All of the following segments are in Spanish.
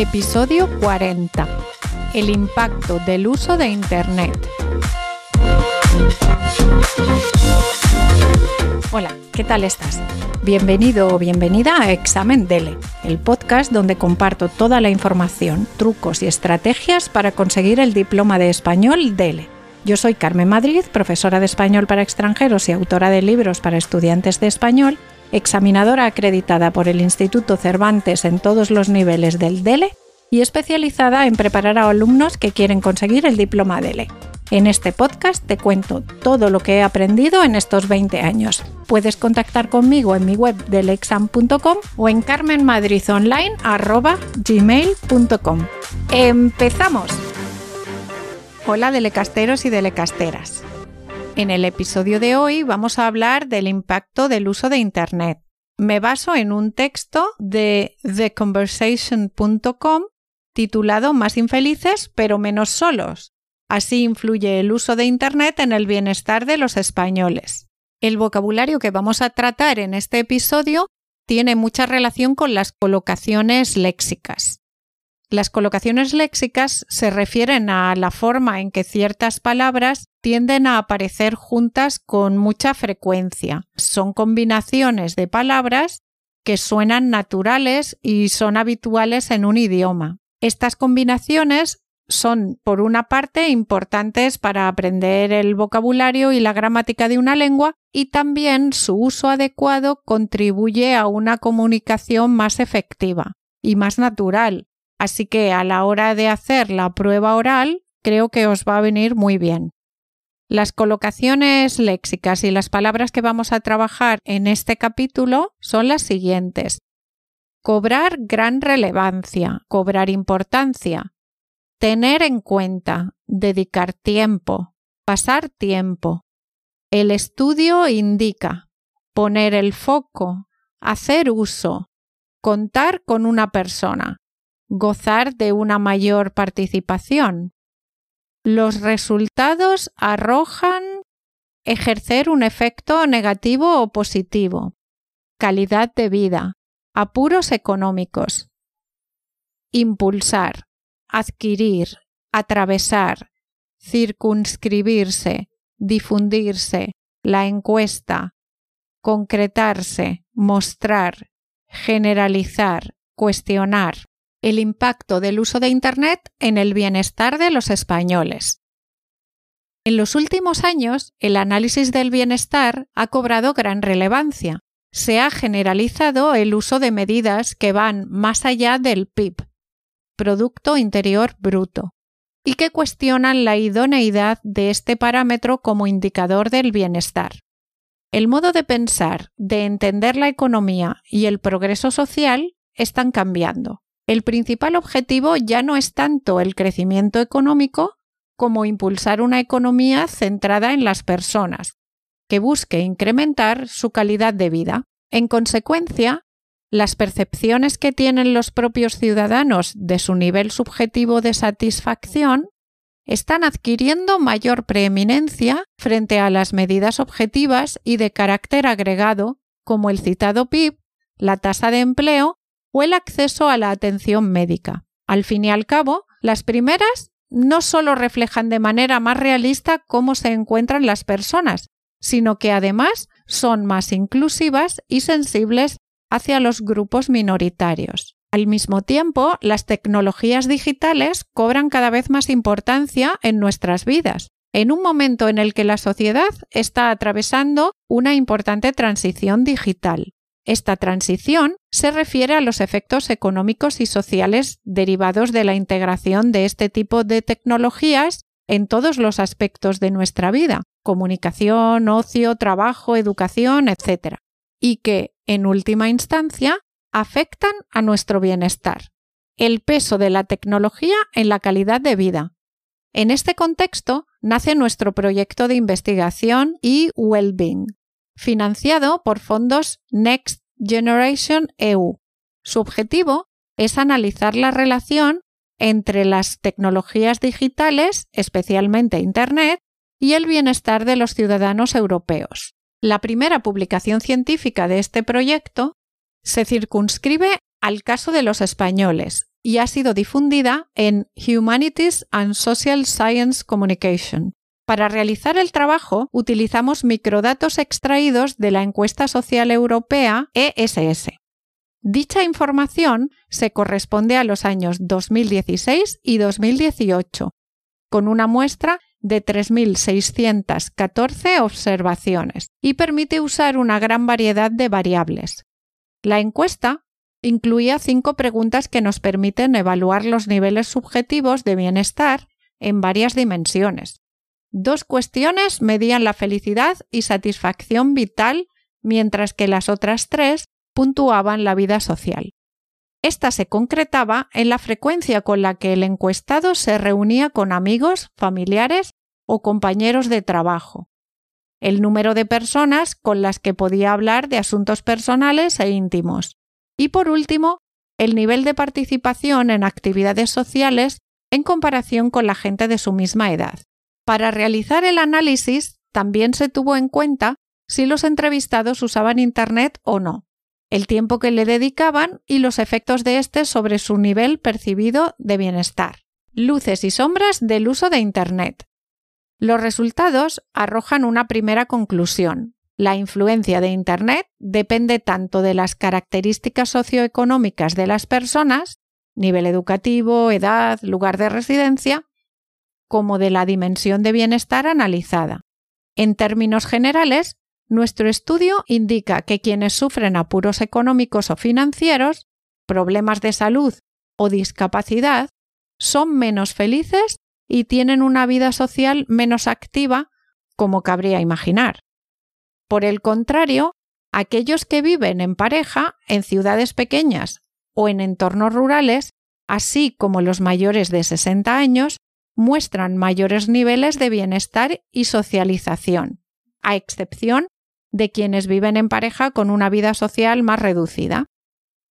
Episodio 40. El impacto del uso de Internet. Hola, ¿qué tal estás? Bienvenido o bienvenida a Examen DELE, el podcast donde comparto toda la información, trucos y estrategias para conseguir el diploma de español DELE. Yo soy Carmen Madrid, profesora de español para extranjeros y autora de libros para estudiantes de español, examinadora acreditada por el Instituto Cervantes en todos los niveles del DELE y especializada en preparar a alumnos que quieren conseguir el diploma DELE. En este podcast te cuento todo lo que he aprendido en estos 20 años. Puedes contactar conmigo en mi web delexam.com o en carmenmadridonline.gmail.com. ¡Empezamos! Hola delecasteros y delecasteras. En el episodio de hoy vamos a hablar del impacto del uso de Internet. Me baso en un texto de theconversation.com titulado Más infelices pero menos solos, Así influye el uso de Internet en el bienestar de los españoles. El vocabulario que vamos a tratar en este episodio tiene mucha relación con las colocaciones léxicas. Las colocaciones léxicas se refieren a la forma en que ciertas palabras tienden a aparecer juntas con mucha frecuencia. Son combinaciones de palabras que suenan naturales y son habituales en un idioma. Estas combinaciones son, por una parte, importantes para aprender el vocabulario y la gramática de una lengua y también su uso adecuado contribuye a una comunicación más efectiva y más natural. Así que a la hora de hacer la prueba oral, creo que os va a venir muy bien. Las colocaciones léxicas y las palabras que vamos a trabajar en este capítulo son las siguientes. Cobrar gran relevancia, cobrar importancia, Tener en cuenta, dedicar tiempo, pasar tiempo. El estudio indica poner el foco, hacer uso, contar con una persona, gozar de una mayor participación. Los resultados arrojan ejercer un efecto negativo o positivo, calidad de vida, apuros económicos. Impulsar, adquirir, atravesar, circunscribirse, difundirse, la encuesta, concretarse, mostrar, generalizar, cuestionar, el impacto del uso de Internet en el bienestar de los españoles. En los últimos años, el análisis del bienestar ha cobrado gran relevancia. Se ha generalizado el uso de medidas que van más allá del PIB, Producto Interior Bruto, y que cuestionan la idoneidad de este parámetro como indicador del bienestar. El modo de pensar, de entender la economía y el progreso social están cambiando. El principal objetivo ya no es tanto el crecimiento económico como impulsar una economía centrada en las personas, que busque incrementar su calidad de vida. En consecuencia, las percepciones que tienen los propios ciudadanos de su nivel subjetivo de satisfacción están adquiriendo mayor preeminencia frente a las medidas objetivas y de carácter agregado, como el citado PIB, la tasa de empleo o el acceso a la atención médica. Al fin y al cabo, las primeras no solo reflejan de manera más realista cómo se encuentran las personas, sino que además son más inclusivas y sensibles hacia los grupos minoritarios. Al mismo tiempo, las tecnologías digitales cobran cada vez más importancia en nuestras vidas, en un momento en el que la sociedad está atravesando una importante transición digital. Esta transición se refiere a los efectos económicos y sociales derivados de la integración de este tipo de tecnologías en todos los aspectos de nuestra vida, comunicación, ocio, trabajo, educación, etc. Y que, en última instancia, afectan a nuestro bienestar. El peso de la tecnología en la calidad de vida. En este contexto nace nuestro proyecto de investigación y Wellbeing, financiado por fondos Next Generation EU. Su objetivo es analizar la relación entre las tecnologías digitales, especialmente Internet, y el bienestar de los ciudadanos europeos. La primera publicación científica de este proyecto se circunscribe al caso de los españoles y ha sido difundida en Humanities and Social Science Communication. Para realizar el trabajo utilizamos microdatos extraídos de la encuesta social europea ESS. Dicha información se corresponde a los años 2016 y 2018, con una muestra de 3.614 observaciones y permite usar una gran variedad de variables. La encuesta incluía cinco preguntas que nos permiten evaluar los niveles subjetivos de bienestar en varias dimensiones. Dos cuestiones medían la felicidad y satisfacción vital, mientras que las otras tres puntuaban la vida social. Esta se concretaba en la frecuencia con la que el encuestado se reunía con amigos, familiares o compañeros de trabajo, el número de personas con las que podía hablar de asuntos personales e íntimos, y por último, el nivel de participación en actividades sociales en comparación con la gente de su misma edad. Para realizar el análisis también se tuvo en cuenta si los entrevistados usaban Internet o no el tiempo que le dedicaban y los efectos de éste sobre su nivel percibido de bienestar. Luces y sombras del uso de Internet. Los resultados arrojan una primera conclusión. La influencia de Internet depende tanto de las características socioeconómicas de las personas, nivel educativo, edad, lugar de residencia, como de la dimensión de bienestar analizada. En términos generales, nuestro estudio indica que quienes sufren apuros económicos o financieros, problemas de salud o discapacidad son menos felices y tienen una vida social menos activa, como cabría imaginar. Por el contrario, aquellos que viven en pareja en ciudades pequeñas o en entornos rurales, así como los mayores de 60 años, muestran mayores niveles de bienestar y socialización, a excepción de quienes viven en pareja con una vida social más reducida.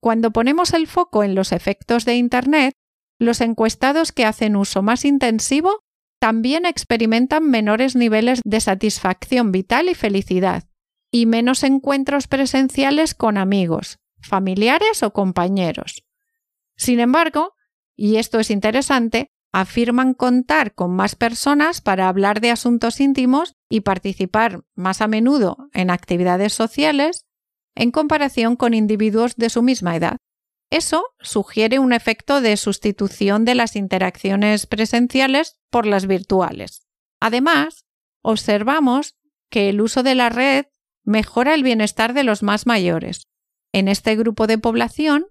Cuando ponemos el foco en los efectos de Internet, los encuestados que hacen uso más intensivo también experimentan menores niveles de satisfacción vital y felicidad, y menos encuentros presenciales con amigos, familiares o compañeros. Sin embargo, y esto es interesante, afirman contar con más personas para hablar de asuntos íntimos y participar más a menudo en actividades sociales en comparación con individuos de su misma edad. Eso sugiere un efecto de sustitución de las interacciones presenciales por las virtuales. Además, observamos que el uso de la red mejora el bienestar de los más mayores. En este grupo de población,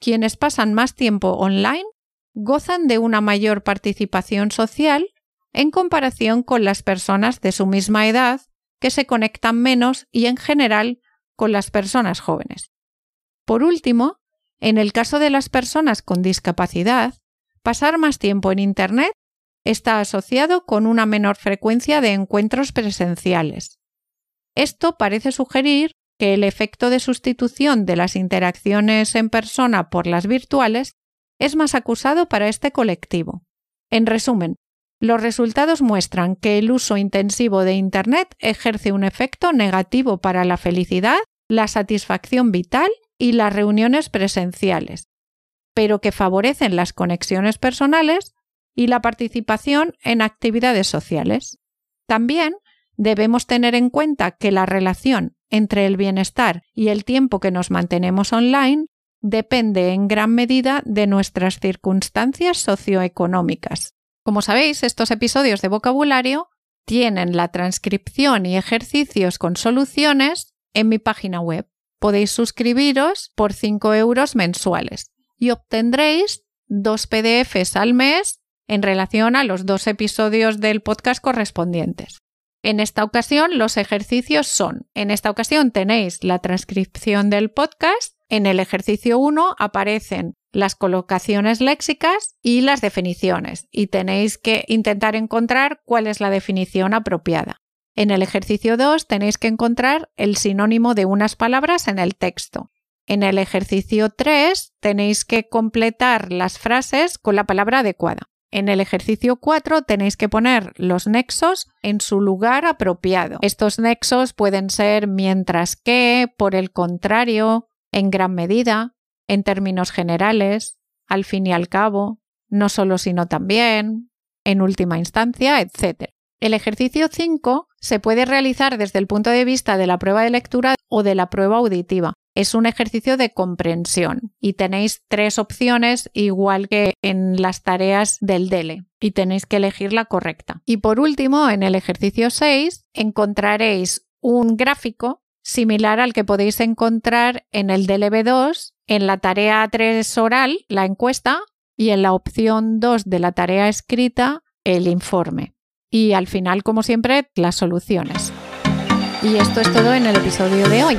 quienes pasan más tiempo online gozan de una mayor participación social en comparación con las personas de su misma edad que se conectan menos y en general con las personas jóvenes. Por último, en el caso de las personas con discapacidad, pasar más tiempo en Internet está asociado con una menor frecuencia de encuentros presenciales. Esto parece sugerir que el efecto de sustitución de las interacciones en persona por las virtuales es más acusado para este colectivo. En resumen, los resultados muestran que el uso intensivo de Internet ejerce un efecto negativo para la felicidad, la satisfacción vital y las reuniones presenciales, pero que favorecen las conexiones personales y la participación en actividades sociales. También debemos tener en cuenta que la relación entre el bienestar y el tiempo que nos mantenemos online depende en gran medida de nuestras circunstancias socioeconómicas. Como sabéis, estos episodios de vocabulario tienen la transcripción y ejercicios con soluciones en mi página web. Podéis suscribiros por 5 euros mensuales y obtendréis dos PDFs al mes en relación a los dos episodios del podcast correspondientes. En esta ocasión los ejercicios son, en esta ocasión tenéis la transcripción del podcast en el ejercicio 1 aparecen las colocaciones léxicas y las definiciones y tenéis que intentar encontrar cuál es la definición apropiada. En el ejercicio 2 tenéis que encontrar el sinónimo de unas palabras en el texto. En el ejercicio 3 tenéis que completar las frases con la palabra adecuada. En el ejercicio 4 tenéis que poner los nexos en su lugar apropiado. Estos nexos pueden ser mientras que, por el contrario, en gran medida, en términos generales, al fin y al cabo, no solo sino también, en última instancia, etc. El ejercicio 5 se puede realizar desde el punto de vista de la prueba de lectura o de la prueba auditiva. Es un ejercicio de comprensión y tenéis tres opciones igual que en las tareas del DELE y tenéis que elegir la correcta. Y por último, en el ejercicio 6 encontraréis un gráfico similar al que podéis encontrar en el DLB2 en la tarea 3 oral, la encuesta, y en la opción 2 de la tarea escrita, el informe. Y al final, como siempre, las soluciones. Y esto es todo en el episodio de hoy.